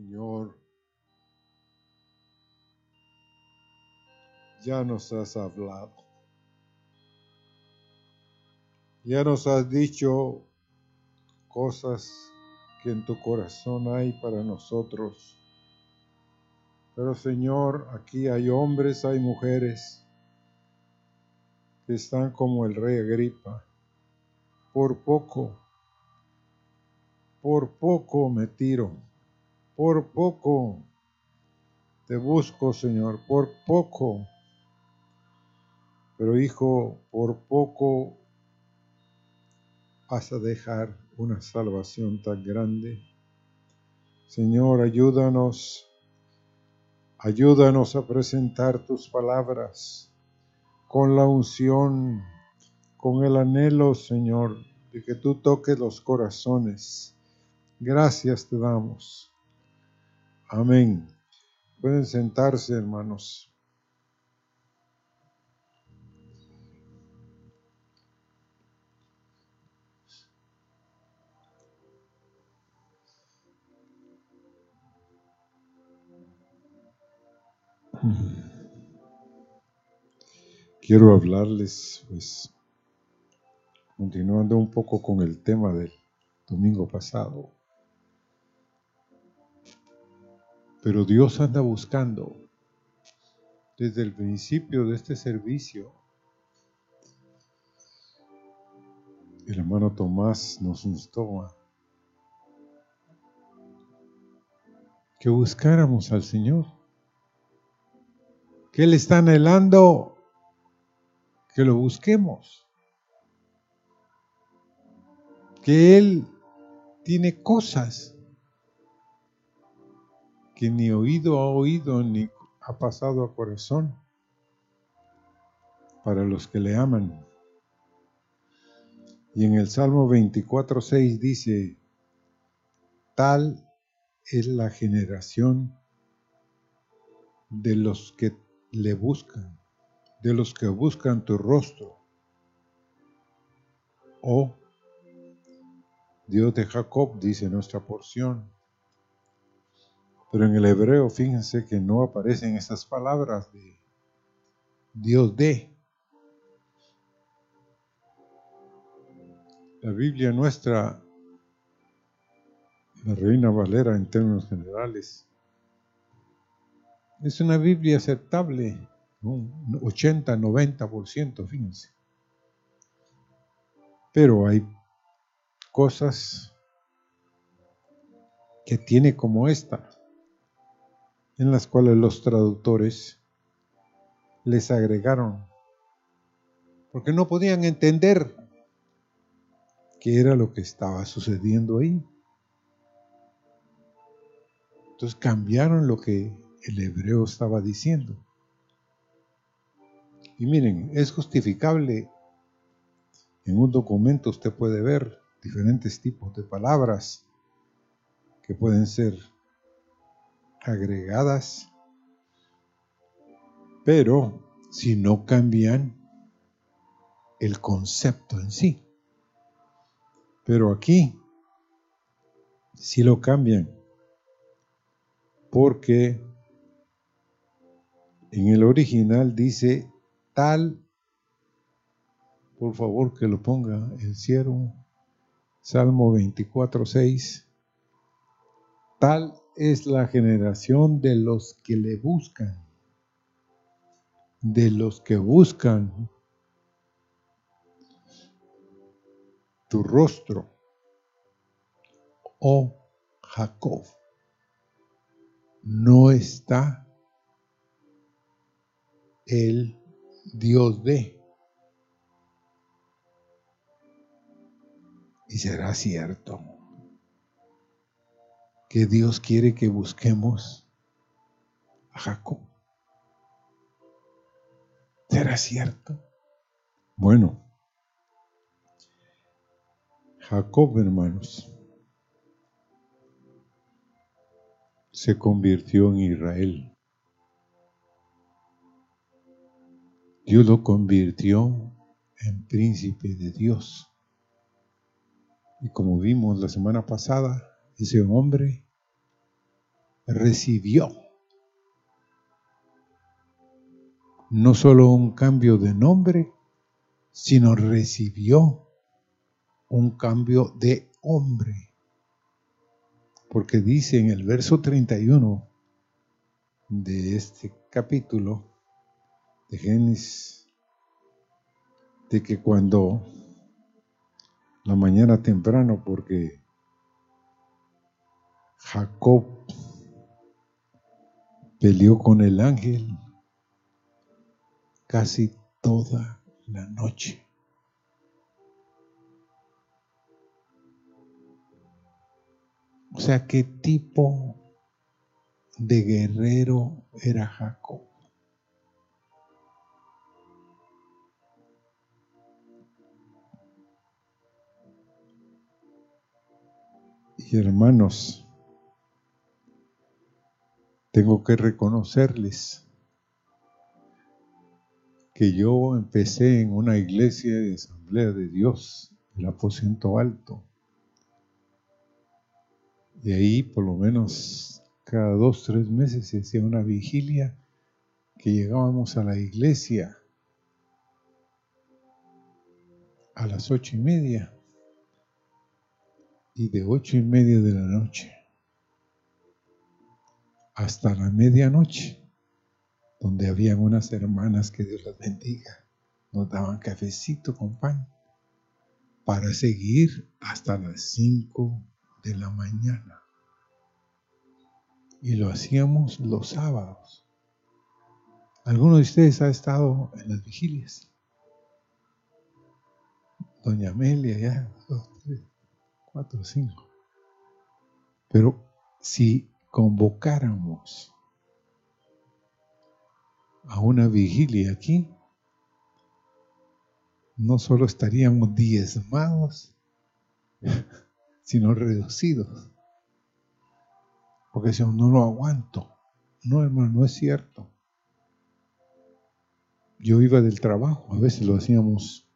Señor, ya nos has hablado. Ya nos has dicho cosas que en tu corazón hay para nosotros. Pero Señor, aquí hay hombres, hay mujeres que están como el rey Agripa. Por poco, por poco me tiro, por poco te busco, Señor, por poco. Pero hijo, por poco vas a dejar una salvación tan grande. Señor, ayúdanos, ayúdanos a presentar tus palabras con la unción, con el anhelo, Señor, de que tú toques los corazones. Gracias te damos. Amén. Pueden sentarse, hermanos. Quiero hablarles, pues, continuando un poco con el tema del domingo pasado. Pero Dios anda buscando desde el principio de este servicio. El hermano Tomás nos instó que buscáramos al Señor que Él está anhelando que lo busquemos. Que Él tiene cosas que ni oído ha oído ni ha pasado a corazón para los que le aman. Y en el Salmo 24.6 dice, tal es la generación de los que le buscan, de los que buscan tu rostro. Oh, Dios de Jacob, dice nuestra porción. Pero en el hebreo, fíjense que no aparecen esas palabras de Dios de. La Biblia nuestra, la Reina Valera en términos generales, es una Biblia aceptable, un 80, 90%, fíjense. Pero hay cosas que tiene como esta, en las cuales los traductores les agregaron, porque no podían entender qué era lo que estaba sucediendo ahí. Entonces cambiaron lo que el hebreo estaba diciendo. Y miren, es justificable. En un documento usted puede ver diferentes tipos de palabras que pueden ser agregadas, pero si no cambian el concepto en sí. Pero aquí sí lo cambian, porque en el original dice tal, por favor que lo ponga el siervo, Salmo 24, 6, tal es la generación de los que le buscan, de los que buscan tu rostro, oh Jacob. No está el Dios de. Y será cierto que Dios quiere que busquemos a Jacob. ¿Será cierto? Bueno, Jacob, hermanos, se convirtió en Israel. Dios lo convirtió en príncipe de Dios. Y como vimos la semana pasada, ese hombre recibió no solo un cambio de nombre, sino recibió un cambio de hombre. Porque dice en el verso 31 de este capítulo de Génesis, de que cuando la mañana temprano, porque Jacob peleó con el ángel casi toda la noche. O sea, ¿qué tipo de guerrero era Jacob? Y hermanos, tengo que reconocerles que yo empecé en una iglesia de Asamblea de Dios, el aposento alto. De ahí por lo menos cada dos, tres meses se hacía una vigilia que llegábamos a la iglesia a las ocho y media y de ocho y media de la noche hasta la medianoche donde habían unas hermanas que Dios las bendiga. Nos daban cafecito con pan para seguir hasta las 5 de la mañana. Y lo hacíamos los sábados. ¿Alguno de ustedes ha estado en las vigilias? Doña Amelia, ya, dos, tres, cuatro, cinco. Pero si convocáramos a una vigilia aquí, no solo estaríamos diezmados, sino reducidos. Porque si no lo aguanto, no hermano, no es cierto. Yo iba del trabajo, a veces lo hacíamos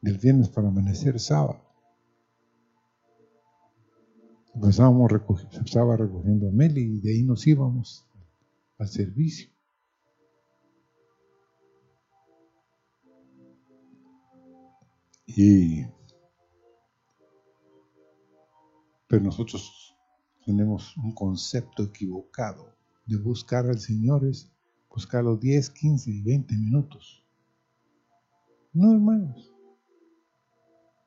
del viernes para amanecer sábado. Empezábamos estaba recogiendo a Meli y de ahí nos íbamos al servicio. Y, pero nosotros tenemos un concepto equivocado de buscar al Señor es buscar los 10, 15 y 20 minutos. No, hermanos.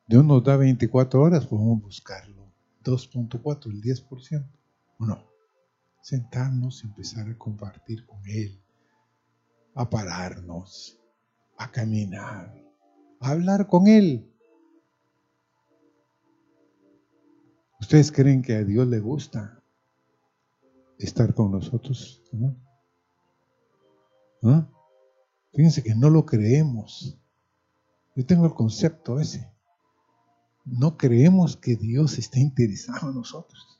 Dios nos da 24 horas, podemos buscarlo. 2.4, el 10%. ¿O no? Sentarnos y empezar a compartir con Él, a pararnos, a caminar, hablar con Él. ¿Ustedes creen que a Dios le gusta estar con nosotros? ¿Ah? Fíjense que no lo creemos. Yo tengo el concepto ese. No creemos que Dios esté interesado en nosotros.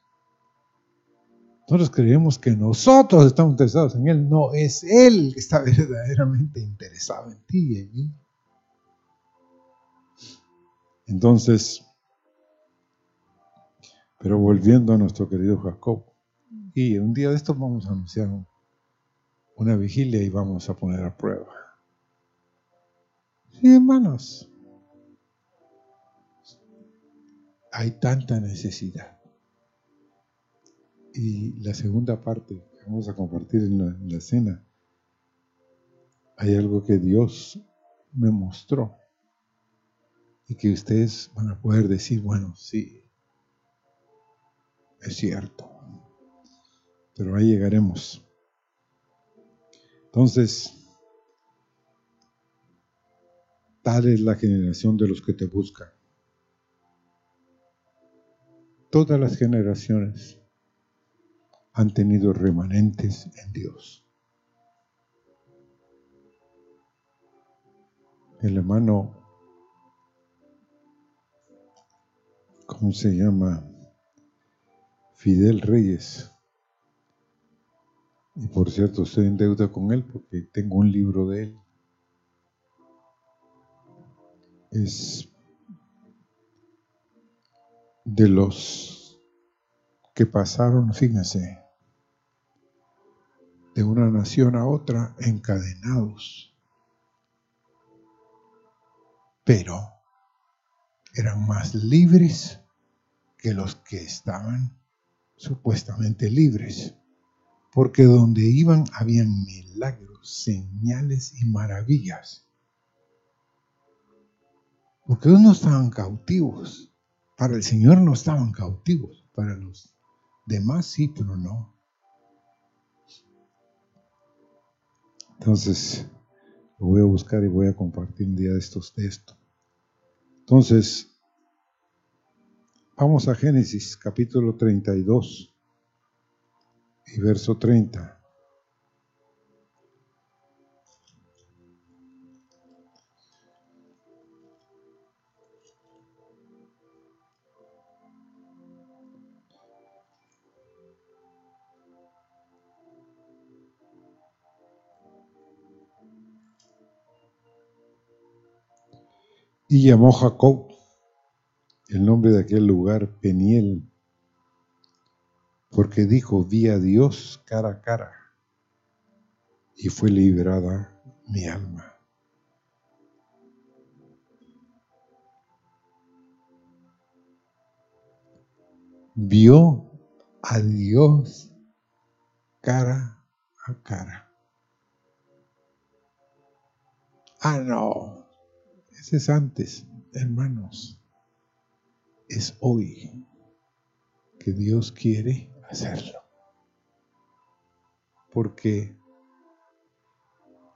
Nosotros creemos que nosotros estamos interesados en Él. No, es Él que está verdaderamente interesado en ti y en mí. Entonces, pero volviendo a nuestro querido Jacob, y un día de estos vamos a anunciar una vigilia y vamos a poner a prueba. Sí, hermanos, hay tanta necesidad. Y la segunda parte que vamos a compartir en la, en la cena, hay algo que Dios me mostró y que ustedes van a poder decir, bueno, sí, es cierto, pero ahí llegaremos. Entonces, tal es la generación de los que te buscan. Todas las generaciones han tenido remanentes en Dios. El hermano ¿cómo se llama? Fidel Reyes. Y por cierto, estoy en deuda con él porque tengo un libro de él. Es de los que pasaron, fíjense, de una nación a otra encadenados. Pero eran más libres que los que estaban supuestamente libres, porque donde iban habían milagros, señales y maravillas. Porque no estaban cautivos, para el Señor no estaban cautivos, para los demás sí, pero no. Entonces, lo voy a buscar y voy a compartir un día de estos textos. Entonces, vamos a Génesis capítulo 32 y verso 30. Y llamó Jacob el nombre de aquel lugar Peniel, porque dijo, vi a Dios cara a cara, y fue liberada mi alma. Vio a Dios cara a cara. Ah, no. Antes, hermanos. Es hoy que Dios quiere hacerlo. Porque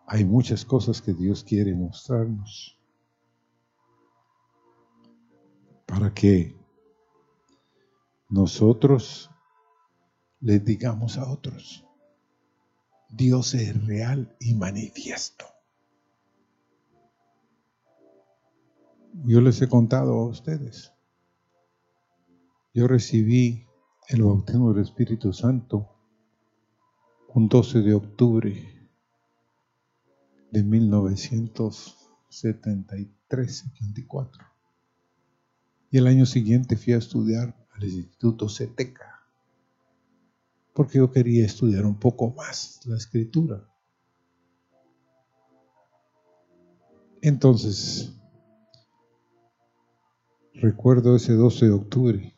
hay muchas cosas que Dios quiere mostrarnos para que nosotros les digamos a otros, Dios es real y manifiesto. Yo les he contado a ustedes. Yo recibí el bautismo del Espíritu Santo un 12 de octubre de 1973, 74. Y el año siguiente fui a estudiar al Instituto CETECA, porque yo quería estudiar un poco más la escritura. Entonces, Recuerdo ese 12 de octubre,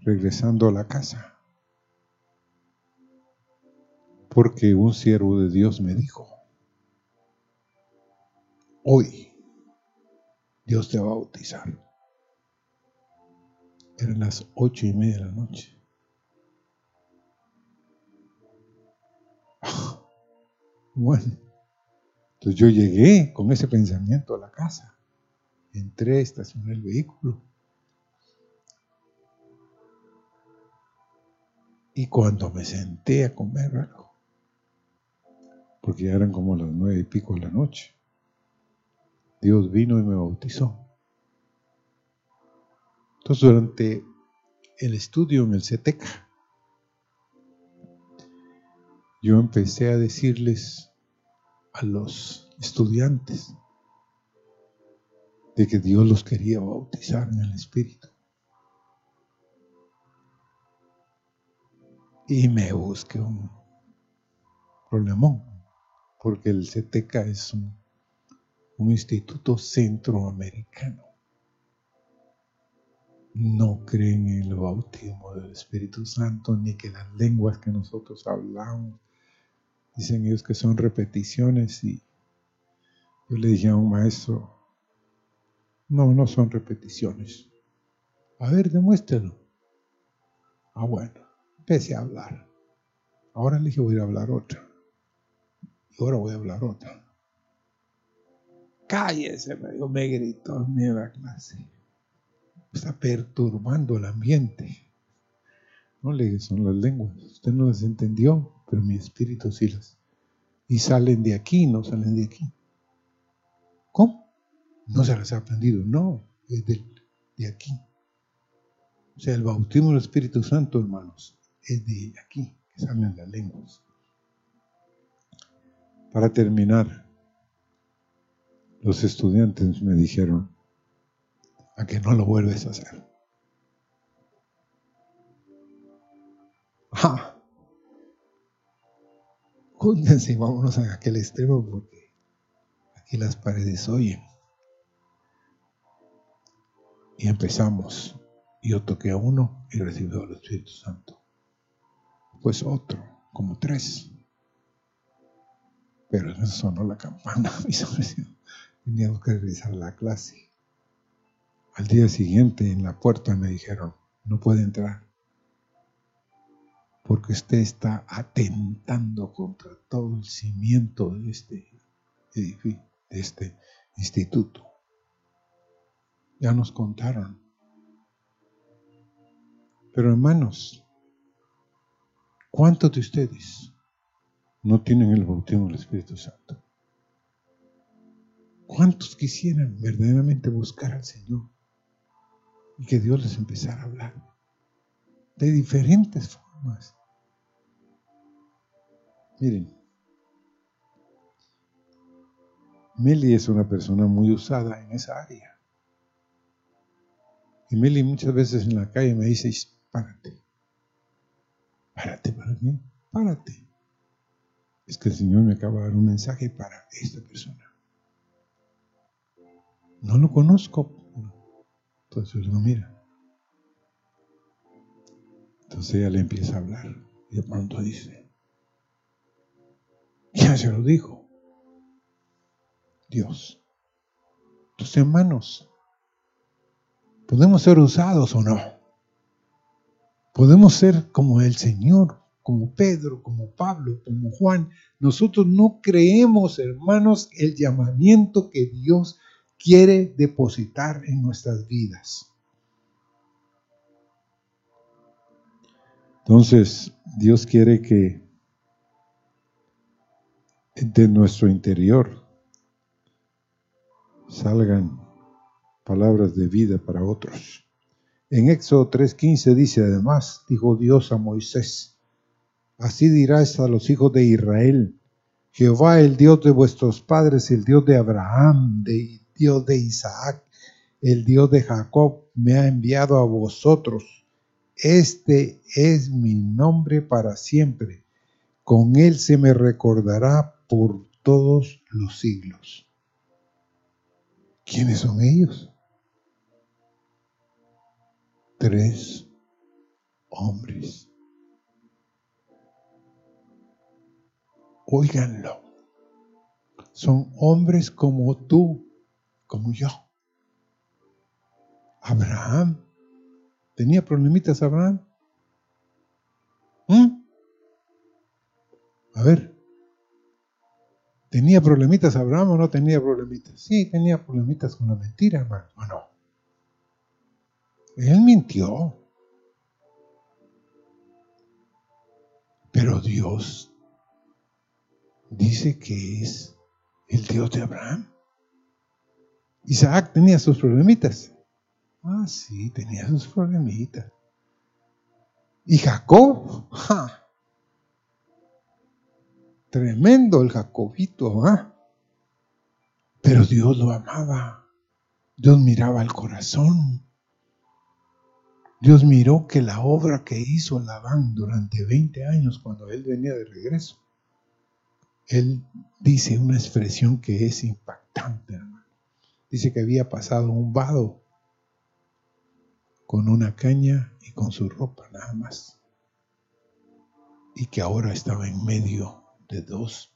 regresando a la casa, porque un siervo de Dios me dijo, hoy Dios te va a bautizar. Eran las ocho y media de la noche. Bueno, entonces yo llegué con ese pensamiento a la casa. Entré, estacioné el vehículo. Y cuando me senté a comer algo, porque ya eran como las nueve y pico de la noche, Dios vino y me bautizó. Entonces durante el estudio en el CETEC, yo empecé a decirles a los estudiantes, de que Dios los quería bautizar en el Espíritu. Y me busqué un problemón, porque el CTK es un, un instituto centroamericano. No creen en el bautismo del Espíritu Santo, ni que las lenguas que nosotros hablamos, dicen ellos que son repeticiones y yo le dije a un maestro, no, no son repeticiones. A ver, demuéstralo. Ah, bueno, empecé a hablar. Ahora le dije, voy a hablar otra. Y ahora voy a hablar otra. Cállese, me me gritó en la clase. Está perturbando el ambiente. No le dije, son las lenguas. Usted no las entendió, pero mi espíritu sí las. Y salen de aquí, no salen de aquí. ¿Cómo? No se las ha aprendido, no, es de, aquí. O sea, el bautismo del Espíritu Santo, hermanos, es de aquí, que salen las lenguas. Para terminar, los estudiantes me dijeron, a que no lo vuelves a hacer. júntense y vámonos a aquel extremo porque aquí las paredes oyen. Y empezamos. Yo toqué a uno y recibió el Espíritu Santo. Pues otro, como tres. Pero eso sonó la campana, Teníamos que a la clase. Al día siguiente en la puerta me dijeron, no puede entrar. Porque usted está atentando contra todo el cimiento de este edificio, de este instituto. Ya nos contaron. Pero hermanos, ¿cuántos de ustedes no tienen el bautismo del Espíritu Santo? ¿Cuántos quisieran verdaderamente buscar al Señor? y que Dios les empezara a hablar de diferentes formas. Miren, Meli es una persona muy usada en esa área. Y Meli muchas veces en la calle me dice, párate, párate para mí, párate. Es que el Señor me acaba de dar un mensaje para esta persona. No lo conozco, entonces yo digo, mira. Entonces ella le empieza a hablar y de pronto dice, ya se lo dijo, Dios, tus hermanos, ¿podemos ser usados o no? Podemos ser como el Señor, como Pedro, como Pablo, como Juan. Nosotros no creemos, hermanos, el llamamiento que Dios quiere depositar en nuestras vidas. Entonces, Dios quiere que de nuestro interior salgan palabras de vida para otros. En Éxodo 3:15 dice además, dijo Dios a Moisés, así dirás a los hijos de Israel, Jehová el Dios de vuestros padres, el Dios de Abraham, de Dios de Isaac, el Dios de Jacob, me ha enviado a vosotros. Este es mi nombre para siempre. Con él se me recordará por todos los siglos. ¿Quiénes son ellos? Tres hombres. Óiganlo. Son hombres como tú como yo. Abraham. ¿Tenía problemitas Abraham? ¿Mm? A ver. ¿Tenía problemitas Abraham o no tenía problemitas? Sí, tenía problemitas con la mentira, hermano. ¿O no? Él mintió. Pero Dios dice que es el Dios de Abraham. Isaac tenía sus problemitas. Ah, sí, tenía sus problemitas. Y Jacob, tremendo el Jacobito, ¿ah? Pero Dios lo amaba. Dios miraba el corazón. Dios miró que la obra que hizo Labán durante 20 años cuando él venía de regreso, él dice una expresión que es impactante, Dice que había pasado un vado con una caña y con su ropa nada más. Y que ahora estaba en medio de dos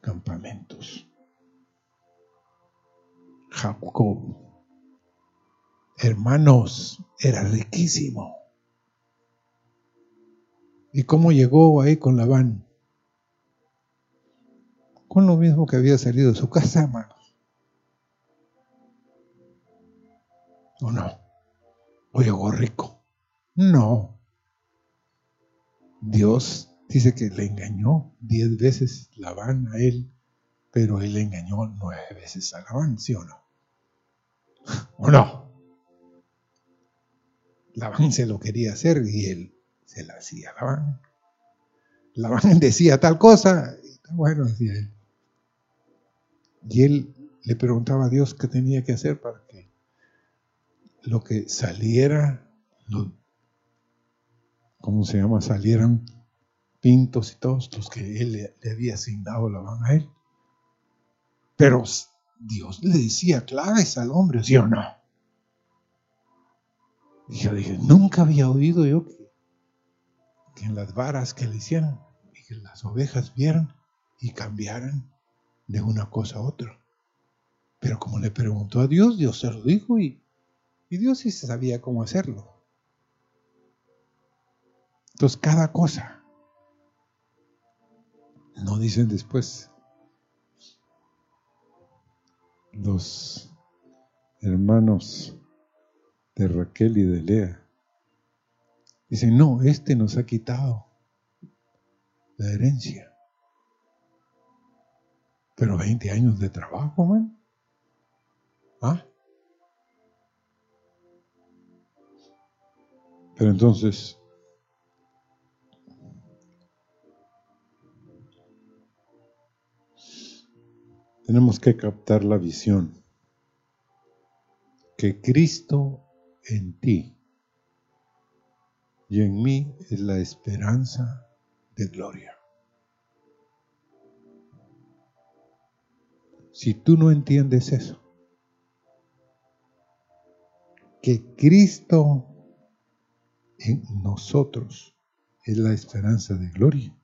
campamentos. Jacob, hermanos, era riquísimo. ¿Y cómo llegó ahí con Labán? Con lo mismo que había salido de su casa, hermano. ¿O no? ¿O llegó rico? No. Dios dice que le engañó diez veces Labán a él, pero él le engañó nueve veces a Labán, ¿sí o no? ¿O no? Labán se lo quería hacer y él se la hacía a Labán. Labán decía tal cosa, y bueno, decía él. Y él le preguntaba a Dios qué tenía que hacer para lo que saliera, ¿cómo se llama? Salieran pintos y todos los que él le, había asignado la van a él. Pero Dios le decía claves al hombre, ¿sí o no? Y yo dije, nunca había oído yo que, en las varas que le hicieran y que las ovejas vieran y cambiaran de una cosa a otra. Pero como le preguntó a Dios, Dios se lo dijo y, y Dios sí sabía cómo hacerlo. Entonces, cada cosa, no dicen después, los hermanos de Raquel y de Lea, dicen, no, este nos ha quitado la herencia. Pero 20 años de trabajo, man. ¿Ah? Pero entonces, tenemos que captar la visión que Cristo en ti y en mí es la esperanza de gloria. Si tú no entiendes eso, que Cristo en nosotros es la esperanza de gloria,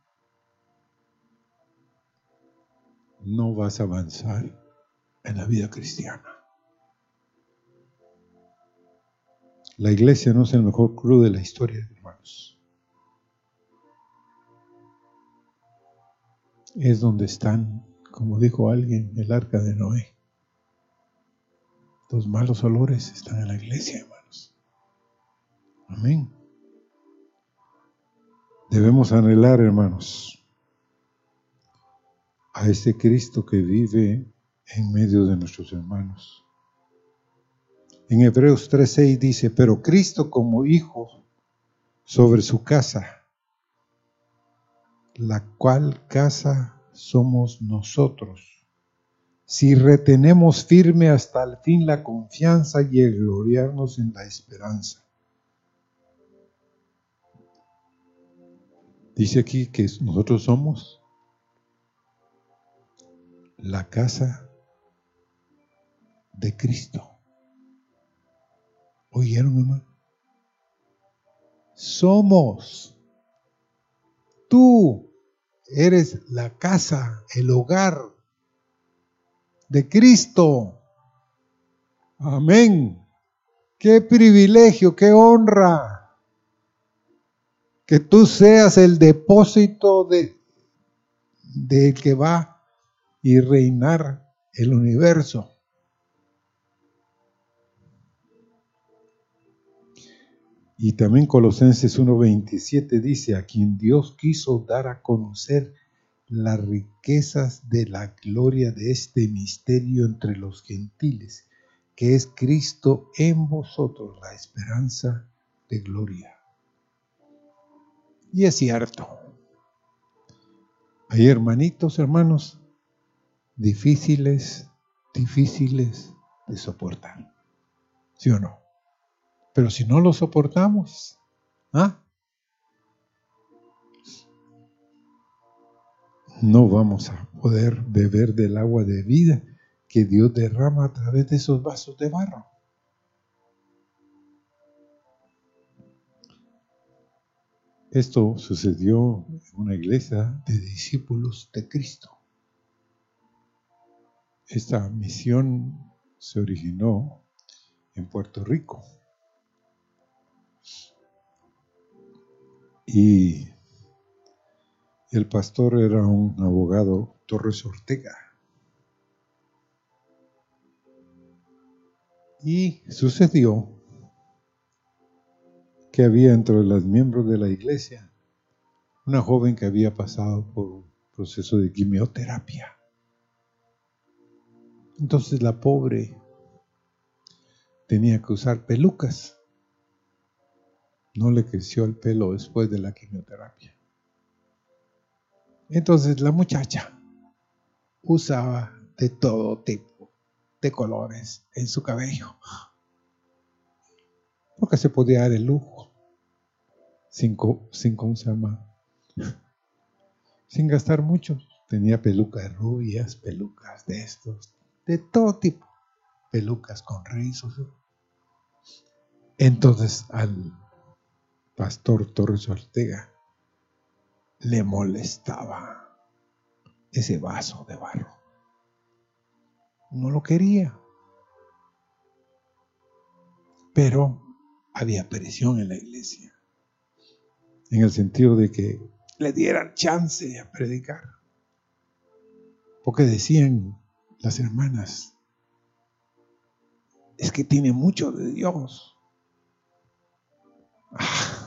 no vas a avanzar en la vida cristiana. La iglesia no es el mejor club de la historia, hermanos. Es donde están, como dijo alguien, el arca de Noé. Los malos olores están en la iglesia, hermanos. Amén. Debemos anhelar, hermanos, a ese Cristo que vive en medio de nuestros hermanos. En Hebreos 3:6 dice, pero Cristo como hijo sobre su casa, la cual casa somos nosotros, si retenemos firme hasta el fin la confianza y el gloriarnos en la esperanza. Dice aquí que nosotros somos la casa de Cristo. ¿Oyeron, hermano? Somos. Tú eres la casa, el hogar de Cristo. Amén. Qué privilegio, qué honra. Que tú seas el depósito de, de que va y reinar el universo. Y también Colosenses 1.27 dice, a quien Dios quiso dar a conocer las riquezas de la gloria de este misterio entre los gentiles, que es Cristo en vosotros, la esperanza de gloria. Y es cierto. Hay hermanitos, hermanos, difíciles, difíciles de soportar. ¿Sí o no? Pero si no lo soportamos, ¿ah? no vamos a poder beber del agua de vida que Dios derrama a través de esos vasos de barro. Esto sucedió en una iglesia de discípulos de Cristo. Esta misión se originó en Puerto Rico. Y el pastor era un abogado Torres Ortega. Y sucedió que había entre los miembros de la iglesia una joven que había pasado por un proceso de quimioterapia. Entonces la pobre tenía que usar pelucas. No le creció el pelo después de la quimioterapia. Entonces la muchacha usaba de todo tipo de colores en su cabello. Porque se podía dar el lujo sin, sin gastar mucho. Tenía pelucas rubias, pelucas de estos, de todo tipo, pelucas con rizos. Entonces al pastor Torres Ortega le molestaba ese vaso de barro. No lo quería. Pero había presión en la iglesia. En el sentido de que le dieran chance a predicar. Porque decían las hermanas, es que tiene mucho de Dios. Ah,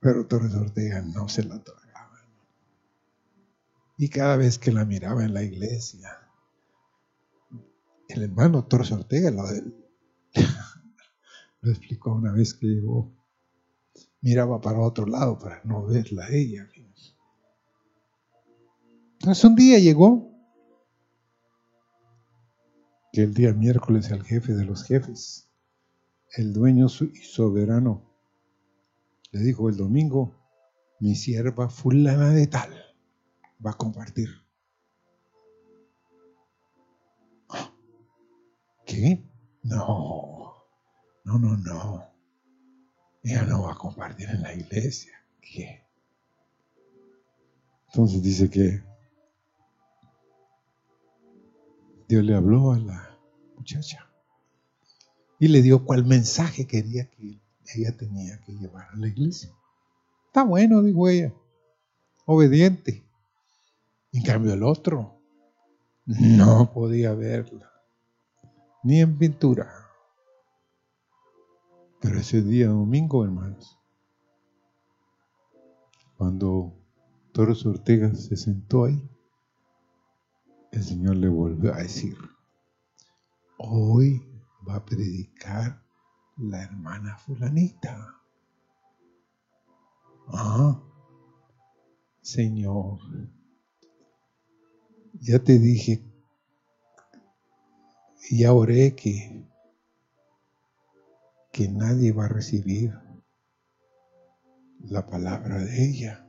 pero Torres Ortega no se la tragaba. Y cada vez que la miraba en la iglesia, el hermano Torres Ortega lo, lo explicó una vez que llegó miraba para otro lado para no verla a ella. Entonces un día llegó que el día miércoles el jefe de los jefes, el dueño y soberano, le dijo el domingo, mi sierva fulana de tal va a compartir. ¿Qué? No, no, no, no. Ella no va a compartir en la iglesia. ¿Qué? Entonces dice que Dios le habló a la muchacha y le dio cuál mensaje quería que ella tenía que llevar a la iglesia. Está bueno, dijo ella, obediente. En cambio el otro no podía verla, ni en pintura. Pero ese día domingo, hermanos, cuando Torres Ortega se sentó ahí, el Señor le volvió a decir, hoy va a predicar la hermana fulanita. Ah, Señor, ya te dije, ya oré que que nadie va a recibir la palabra de ella.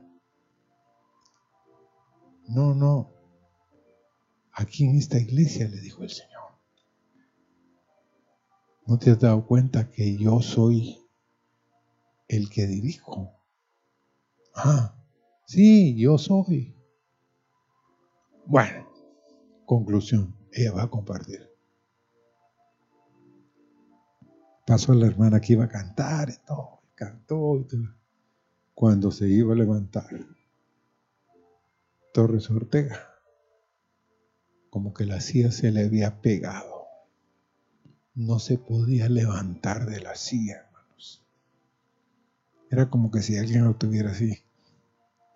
No, no. Aquí en esta iglesia le dijo el Señor. ¿No te has dado cuenta que yo soy el que dirijo? Ah, sí, yo soy. Bueno, conclusión, ella va a compartir. pasó a la hermana que iba a cantar y todo, cantó y todo. Cuando se iba a levantar, Torres Ortega, como que la silla se le había pegado. No se podía levantar de la silla, hermanos. Era como que si alguien lo tuviera así.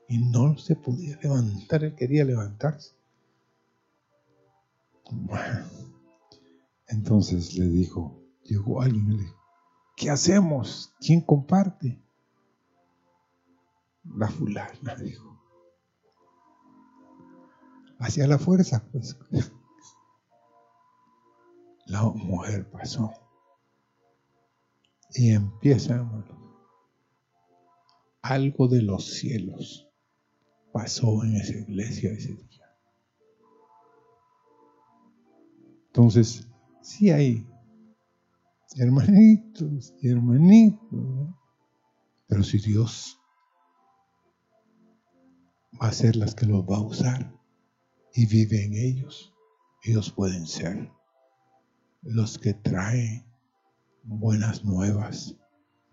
Y no se podía levantar, él quería levantarse. Entonces le dijo, Llegó alguien y le dijo, ¿qué hacemos? ¿Quién comparte? La fulana dijo. Hacia la fuerza, pues. La mujer pasó. Y empieza. Algo de los cielos pasó en esa iglesia ese día. Entonces, sí hay hermanitos y hermanitos. Pero si Dios va a ser las que los va a usar y vive en ellos, ellos pueden ser los que traen buenas nuevas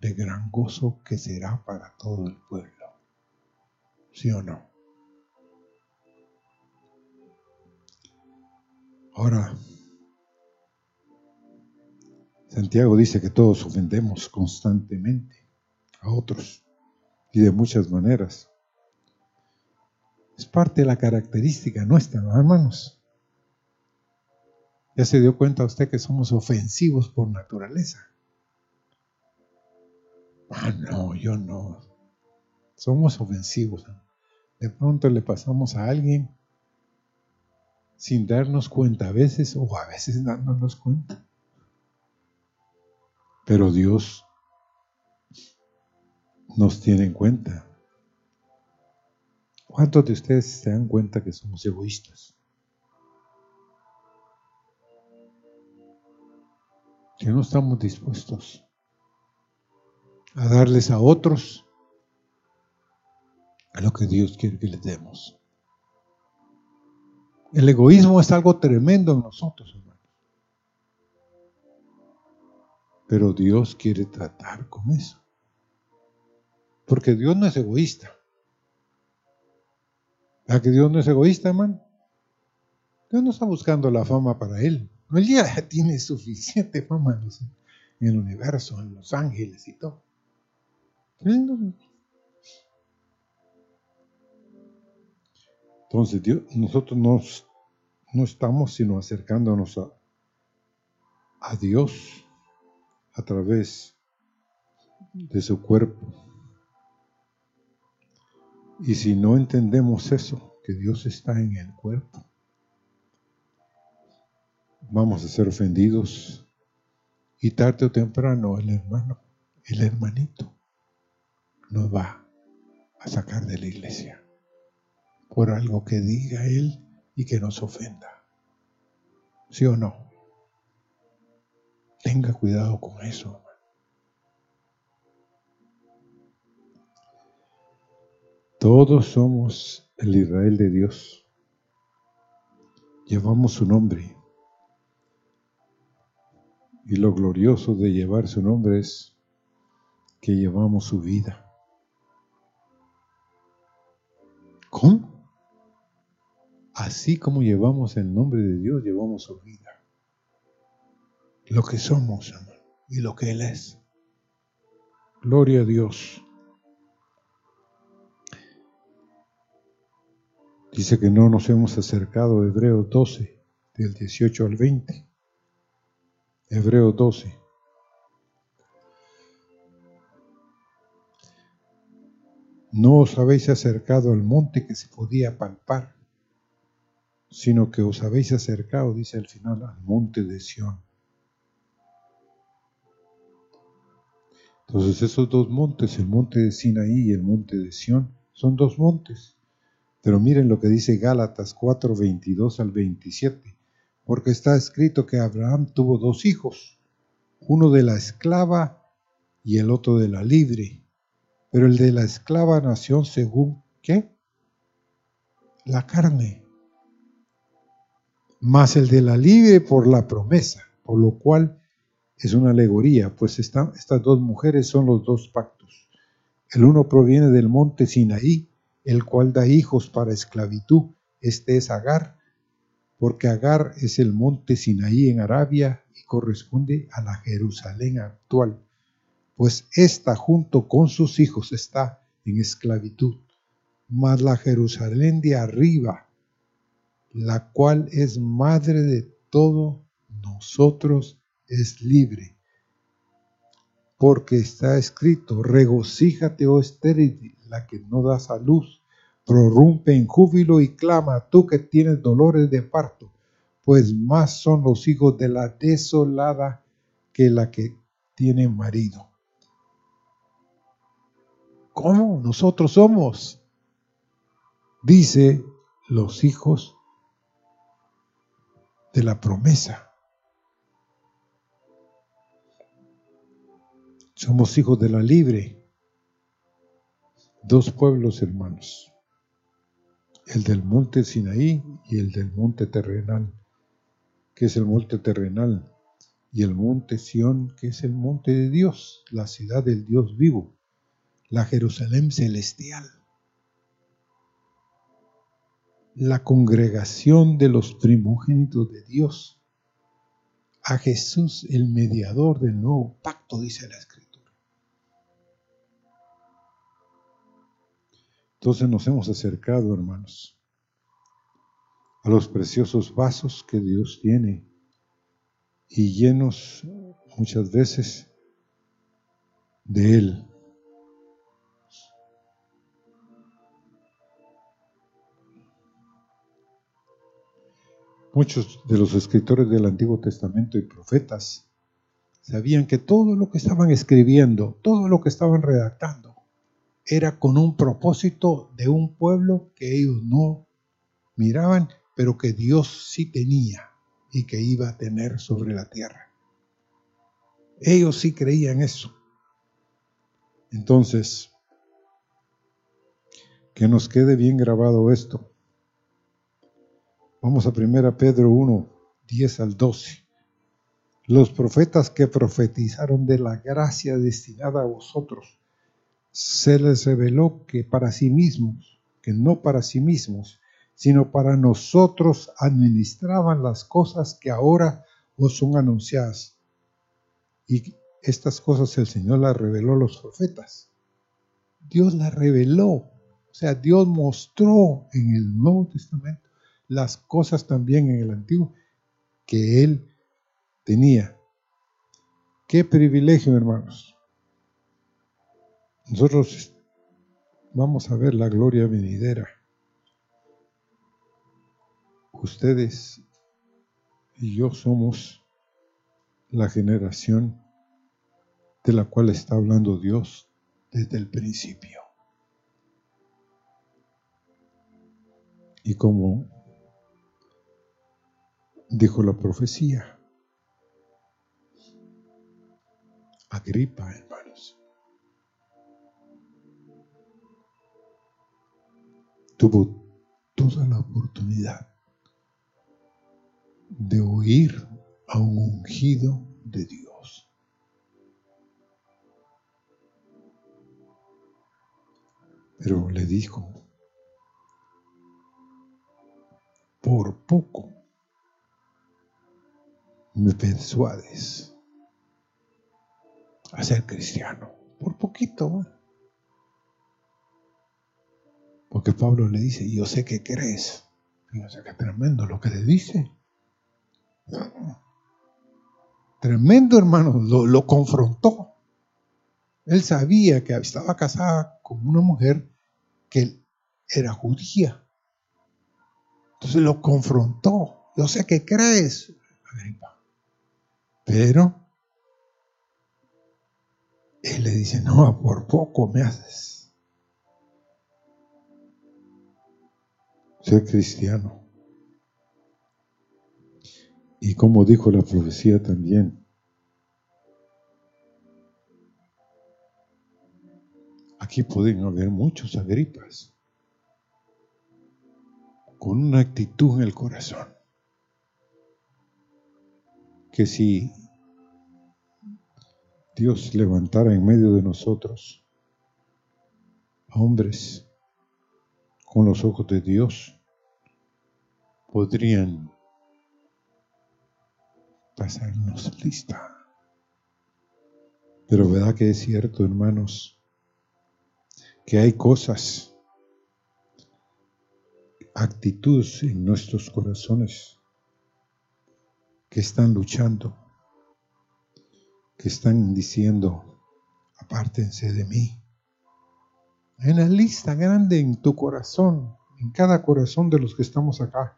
de gran gozo que será para todo el pueblo. ¿Sí o no? Ahora, Santiago dice que todos ofendemos constantemente a otros y de muchas maneras. Es parte de la característica nuestra, hermanos. Ya se dio cuenta usted que somos ofensivos por naturaleza. Ah, no, yo no. Somos ofensivos. De pronto le pasamos a alguien sin darnos cuenta a veces o a veces dándonos cuenta. Pero Dios nos tiene en cuenta. ¿Cuántos de ustedes se dan cuenta que somos egoístas? Que no estamos dispuestos a darles a otros a lo que Dios quiere que les demos. El egoísmo es algo tremendo en nosotros, hermanos. Pero Dios quiere tratar con eso. Porque Dios no es egoísta. ¿A que Dios no es egoísta, hermano? Dios no está buscando la fama para Él. Él ya tiene suficiente fama en el universo, en los ángeles y todo. Entonces, Dios, nosotros no estamos sino acercándonos a, a Dios a través de su cuerpo. Y si no entendemos eso, que Dios está en el cuerpo, vamos a ser ofendidos y tarde o temprano el hermano, el hermanito, nos va a sacar de la iglesia por algo que diga él y que nos ofenda. ¿Sí o no? Tenga cuidado con eso. Todos somos el Israel de Dios. Llevamos su nombre. Y lo glorioso de llevar su nombre es que llevamos su vida. ¿Cómo? Así como llevamos el nombre de Dios, llevamos su vida. Lo que somos, y lo que Él es. Gloria a Dios. Dice que no nos hemos acercado Hebreos 12, del 18 al 20. Hebreos 12. No os habéis acercado al monte que se podía palpar, sino que os habéis acercado, dice al final, al monte de Sión. Entonces esos dos montes, el monte de Sinaí y el monte de Sión, son dos montes. Pero miren lo que dice Gálatas 4, 22 al 27, porque está escrito que Abraham tuvo dos hijos, uno de la esclava y el otro de la libre pero el de la esclava nación según qué? La carne. Más el de la libre por la promesa, por lo cual es una alegoría, pues estas dos mujeres son los dos pactos. El uno proviene del monte Sinaí, el cual da hijos para esclavitud. Este es Agar, porque Agar es el monte Sinaí en Arabia y corresponde a la Jerusalén actual pues ésta junto con sus hijos está en esclavitud. Mas la Jerusalén de arriba, la cual es madre de todo nosotros, es libre. Porque está escrito, regocíjate, oh estéril, la que no das a luz, prorrumpe en júbilo y clama, tú que tienes dolores de parto, pues más son los hijos de la desolada que la que tiene marido. ¿Cómo? Nosotros somos. Dice los hijos de la promesa. Somos hijos de la libre. Dos pueblos hermanos. El del monte Sinaí y el del monte terrenal. que es el monte terrenal? Y el monte Sión, que es el monte de Dios, la ciudad del Dios vivo la Jerusalén celestial, la congregación de los primogénitos de Dios, a Jesús el mediador del nuevo pacto, dice la Escritura. Entonces nos hemos acercado, hermanos, a los preciosos vasos que Dios tiene y llenos muchas veces de Él. Muchos de los escritores del Antiguo Testamento y profetas sabían que todo lo que estaban escribiendo, todo lo que estaban redactando, era con un propósito de un pueblo que ellos no miraban, pero que Dios sí tenía y que iba a tener sobre la tierra. Ellos sí creían eso. Entonces, que nos quede bien grabado esto. Vamos a 1 Pedro 1, 10 al 12. Los profetas que profetizaron de la gracia destinada a vosotros, se les reveló que para sí mismos, que no para sí mismos, sino para nosotros administraban las cosas que ahora os son anunciadas. Y estas cosas el Señor las reveló a los profetas. Dios las reveló. O sea, Dios mostró en el Nuevo Testamento las cosas también en el Antiguo que Él tenía. Qué privilegio, hermanos. Nosotros vamos a ver la gloria venidera ustedes y yo somos la generación de la cual está hablando Dios desde el principio. Y como dijo la profecía, Agripa, hermanos, tuvo toda la oportunidad de oír a un ungido de Dios. Pero le dijo, por poco me persuades a ser cristiano, por poquito. Porque Pablo le dice, yo sé que crees. Fíjense qué tremendo lo que le dice. Tremendo hermano, lo, confrontó. Él sabía que estaba casada con una mujer que era judía. Entonces lo confrontó. Yo sé que crees, Pero él le dice, no, por poco me haces ser cristiano. Y como dijo la profecía también, aquí pueden haber muchos agripas con una actitud en el corazón que si Dios levantara en medio de nosotros a hombres con los ojos de Dios, podrían pasarnos lista. Pero verdad que es cierto, hermanos, que hay cosas, actitudes en nuestros corazones que están luchando, que están diciendo, apártense de mí. Hay una lista grande en tu corazón, en cada corazón de los que estamos acá.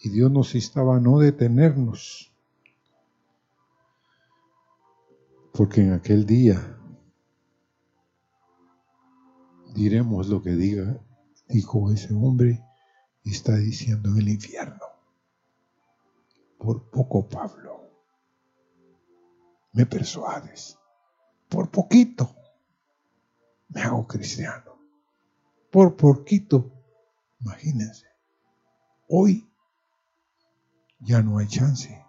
Y Dios nos instaba a no detenernos. Porque en aquel día diremos lo que diga, dijo ese hombre está diciendo en el infierno. Por poco, Pablo, me persuades. Por poquito me hago cristiano. Por poquito, imagínense. Hoy ya no hay chance.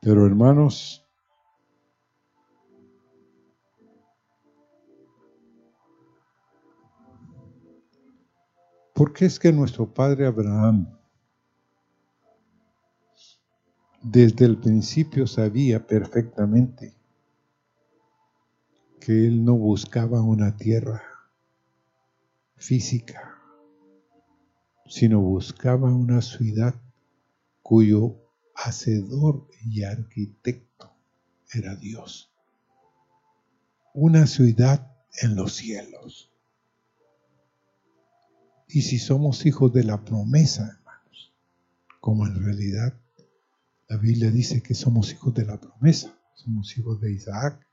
Pero hermanos, ¿por qué es que nuestro padre Abraham desde el principio sabía perfectamente que él no buscaba una tierra física? Sino buscaba una ciudad cuyo hacedor y arquitecto era Dios. Una ciudad en los cielos. Y si somos hijos de la promesa, hermanos, como en realidad la Biblia dice que somos hijos de la promesa, somos hijos de Isaac,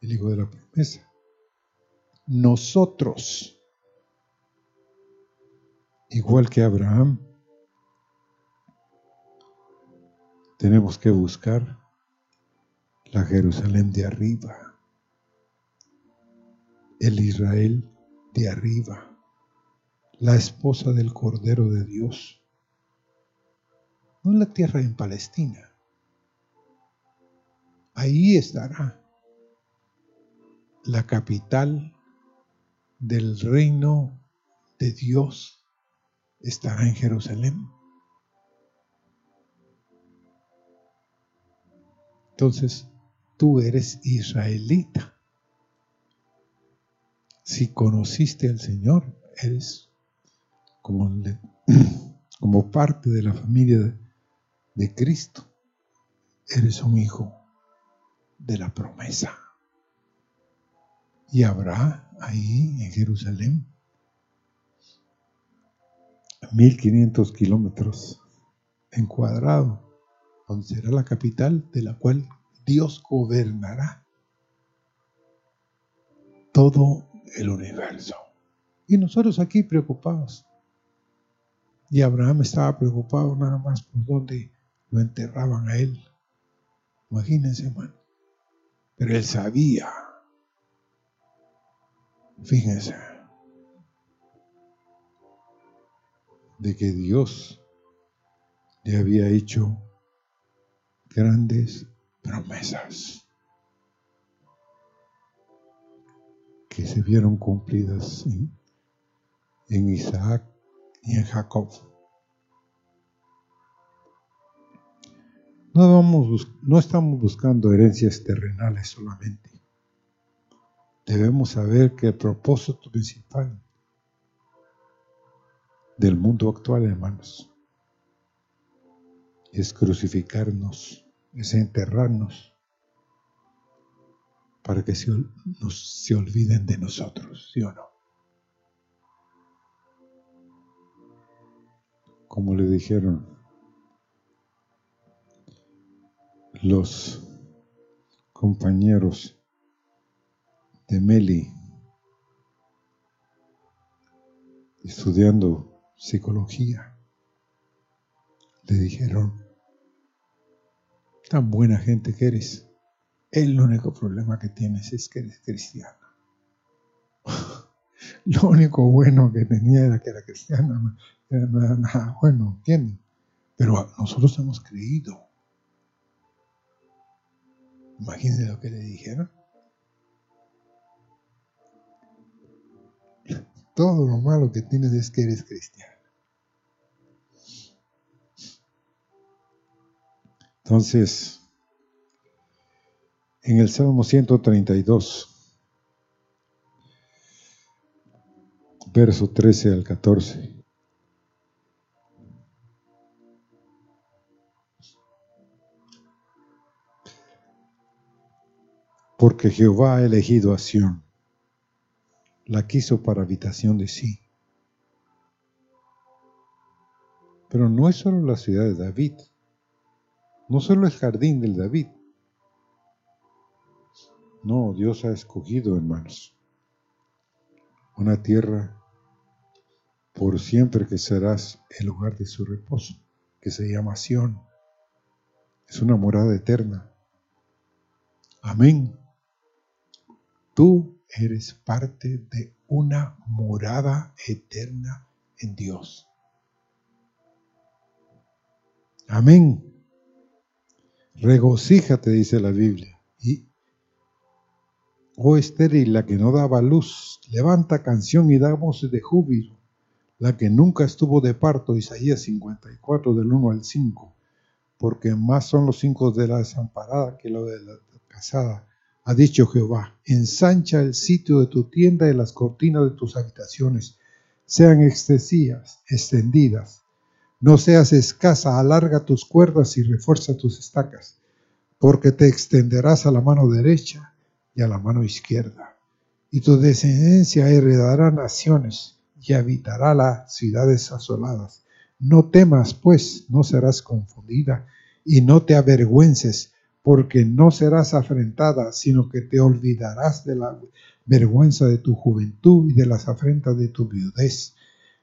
el hijo de la promesa. nosotros, igual que Abraham, tenemos que buscar la Jerusalén de arriba, el Israel de arriba, la esposa del Cordero de Dios, no la tierra en Palestina. Ahí estará la capital del reino de Dios, estará en Jerusalén. Entonces, tú eres israelita. Si conociste al Señor, eres como, como parte de la familia de, de Cristo. Eres un hijo de la promesa. Y habrá ahí en Jerusalén 1500 kilómetros en cuadrado, donde será la capital de la cual Dios gobernará todo el universo. Y nosotros aquí preocupados. Y Abraham estaba preocupado nada más por dónde lo enterraban a él. Imagínense, hermano. Pero él sabía. Fíjense. De que Dios le había hecho grandes promesas que se vieron cumplidas en, Isaac y en Jacob. No, vamos, no estamos buscando herencias terrenales solamente. Debemos saber que el propósito principal del mundo actual, hermanos, es crucificarnos es enterrarnos para que se, se olviden de nosotros, ¿sí o no? Como le dijeron los compañeros de Meli estudiando psicología, le dijeron, tan buena gente que eres. El único problema que tienes es que eres cristiano. Lo único bueno que tenía era que era nada bueno, ¿entienden? Pero nosotros hemos creído. Imagínense lo que le dijeron. Todo lo malo que tienes es que eres cristiano. Entonces, en el Salmo 132, verso 13 al 14. Porque Jehová ha elegido a Sión, la quiso para habitación de sí. Pero no es solo la ciudad de David, no solo el jardín del David. No, Dios ha escogido, hermanos, una tierra por siempre que serás el lugar de su reposo, que se llama Sión. Es una morada eterna. Amén. Tú eres parte de una morada eterna en Dios. Amén. Regocíjate, dice la Biblia. Y, oh estéril, la que no daba luz, levanta canción y da voces de júbilo. La que nunca estuvo de parto, Isaías 54, del 1 al 5. Porque más son los hijos de la desamparada que los de la casada. Ha dicho Jehová, ensancha el sitio de tu tienda y las cortinas de tus habitaciones sean excesivas, extendidas no seas escasa, alarga tus cuerdas y refuerza tus estacas, porque te extenderás a la mano derecha y a la mano izquierda. Y tu descendencia heredará naciones y habitará las ciudades asoladas. No temas, pues, no serás confundida, y no te avergüences, porque no serás afrentada, sino que te olvidarás de la vergüenza de tu juventud y de las afrentas de tu viudez.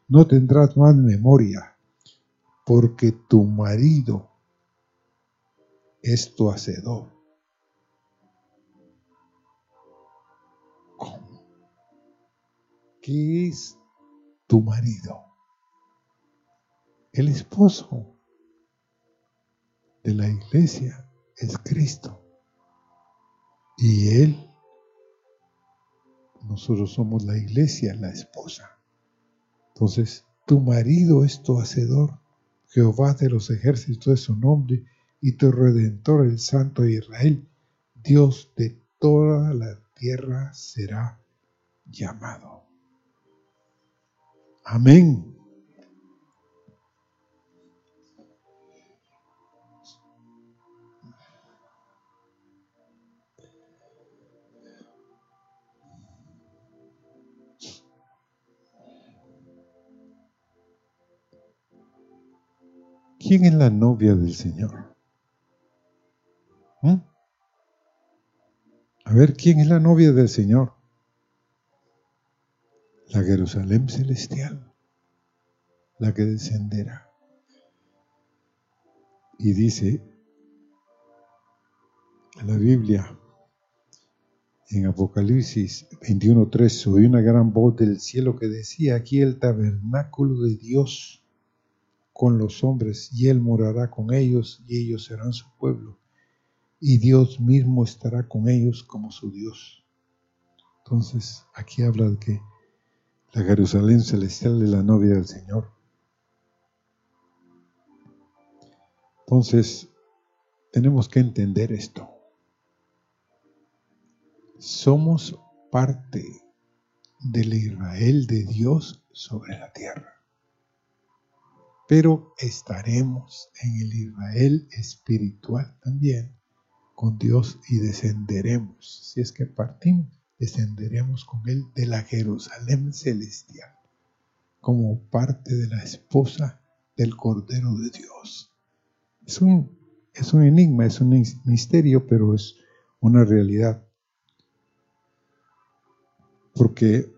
No tendrás más memoria, porque tu marido es tu hacedor. ¿Cómo? ¿Qué es tu marido? El esposo de la iglesia es Cristo. Y Él nosotros somos la iglesia, la esposa. Entonces, tu marido es tu hacedor. Jehová de los ejércitos es su nombre y tu redentor, el Santo de Israel. Dios de toda la tierra será llamado. Amén. ¿Quién es la novia del Señor? ¿Mm? A ver, ¿quién es la novia del Señor? La Jerusalén celestial, la que descenderá. Y dice la Biblia, en Apocalipsis 21.3, oí una gran voz del cielo que decía, aquí el tabernáculo de Dios con los hombres, y Él morará con ellos, y ellos serán su pueblo, y Dios mismo estará con ellos como su Dios. Entonces, aquí habla de que la Jerusalén celestial es la novia del Señor. Entonces, tenemos que entender esto. Somos parte del Israel de Dios sobre la tierra pero estaremos en el Israel espiritual también con Dios y descenderemos. Si es que partimos, descenderemos con Él de la Jerusalén celestial, como parte de la esposa del Cordero de Dios. Es un, es un enigma, es un misterio, pero es una realidad. Porque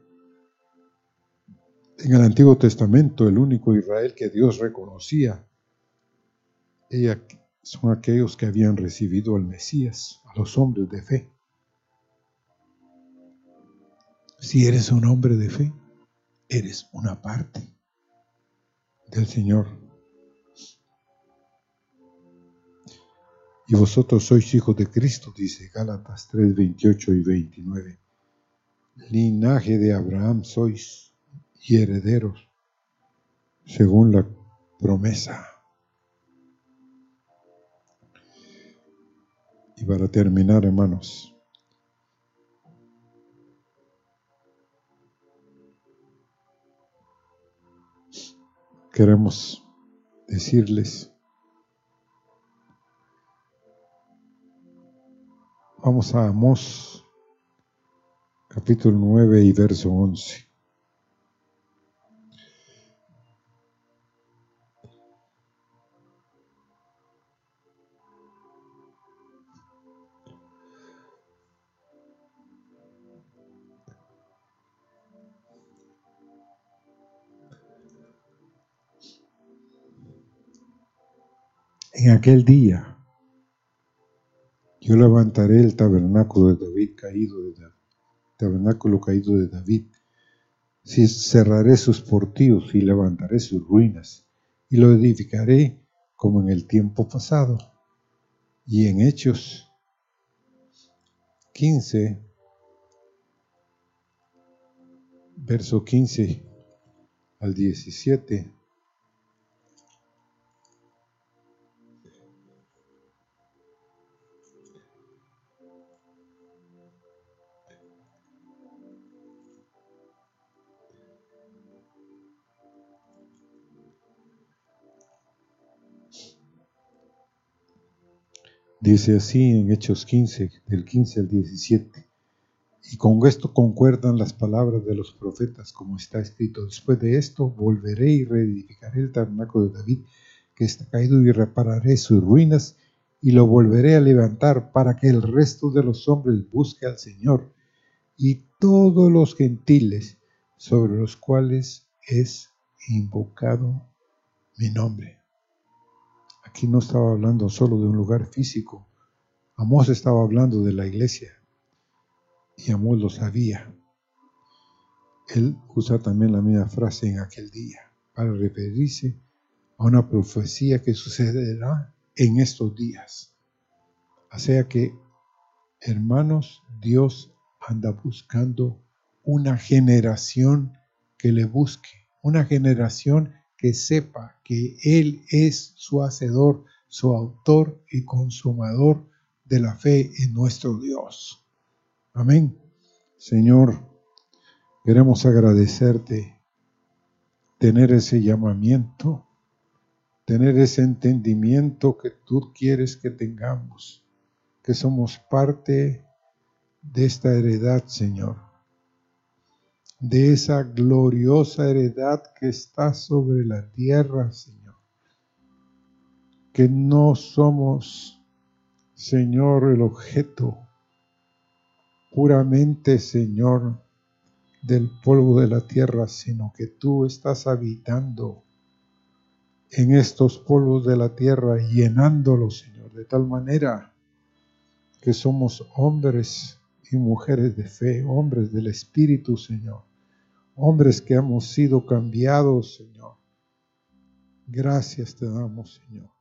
en el Antiguo Testamento, el único Israel que Dios reconocía, son aquellos que habían recibido al Mesías, a los hombres de fe. Si eres un hombre de fe, eres una parte del Señor. Y vosotros sois hijos de Cristo, dice Gálatas 3, 28 y 29. Linaje de Abraham sois y herederos según la promesa. Y para terminar, hermanos, queremos decirles, vamos a Amós, capítulo 9 y verso 11. Aquel día yo levantaré el tabernáculo de David caído de David, tabernáculo caído de David. Si cerraré sus portillos y levantaré sus ruinas y lo edificaré como en el tiempo pasado. Y en Hechos 15, verso 15 al 17 Dice así en Hechos 15, del 15 al 17. Y con esto concuerdan las palabras de los profetas, como está escrito. Después de esto, volveré y reedificaré el tabernáculo de David, que está caído, y repararé sus ruinas, y lo volveré a levantar para que el resto de los hombres busque al Señor, y todos los gentiles sobre los cuales es invocado mi nombre. Aquí no estaba hablando solo de un lugar físico. Amós estaba hablando de la iglesia. Y Amós lo sabía. Él usa también la misma frase en aquel día para referirse a una profecía que sucederá en estos días. O sea que, hermanos, Dios anda buscando una generación que le busque, una generación que sepa que Él es su hacedor, su autor y consumador de la fe en nuestro Dios. Amén. Señor, queremos agradecerte tener ese llamamiento, tener ese entendimiento que tú quieres que tengamos, que somos parte de esta heredad, Señor, de esa gloriosa heredad que está sobre la tierra, Señor, que no somos, Señor, el objeto puramente, Señor, del polvo de la tierra, sino que tú estás habitando en estos polvos de la tierra, llenándolos, Señor, de tal manera que somos hombres y mujeres de fe, hombres del Espíritu, Señor, hombres que hemos sido cambiados, Señor. Gracias te damos, Señor.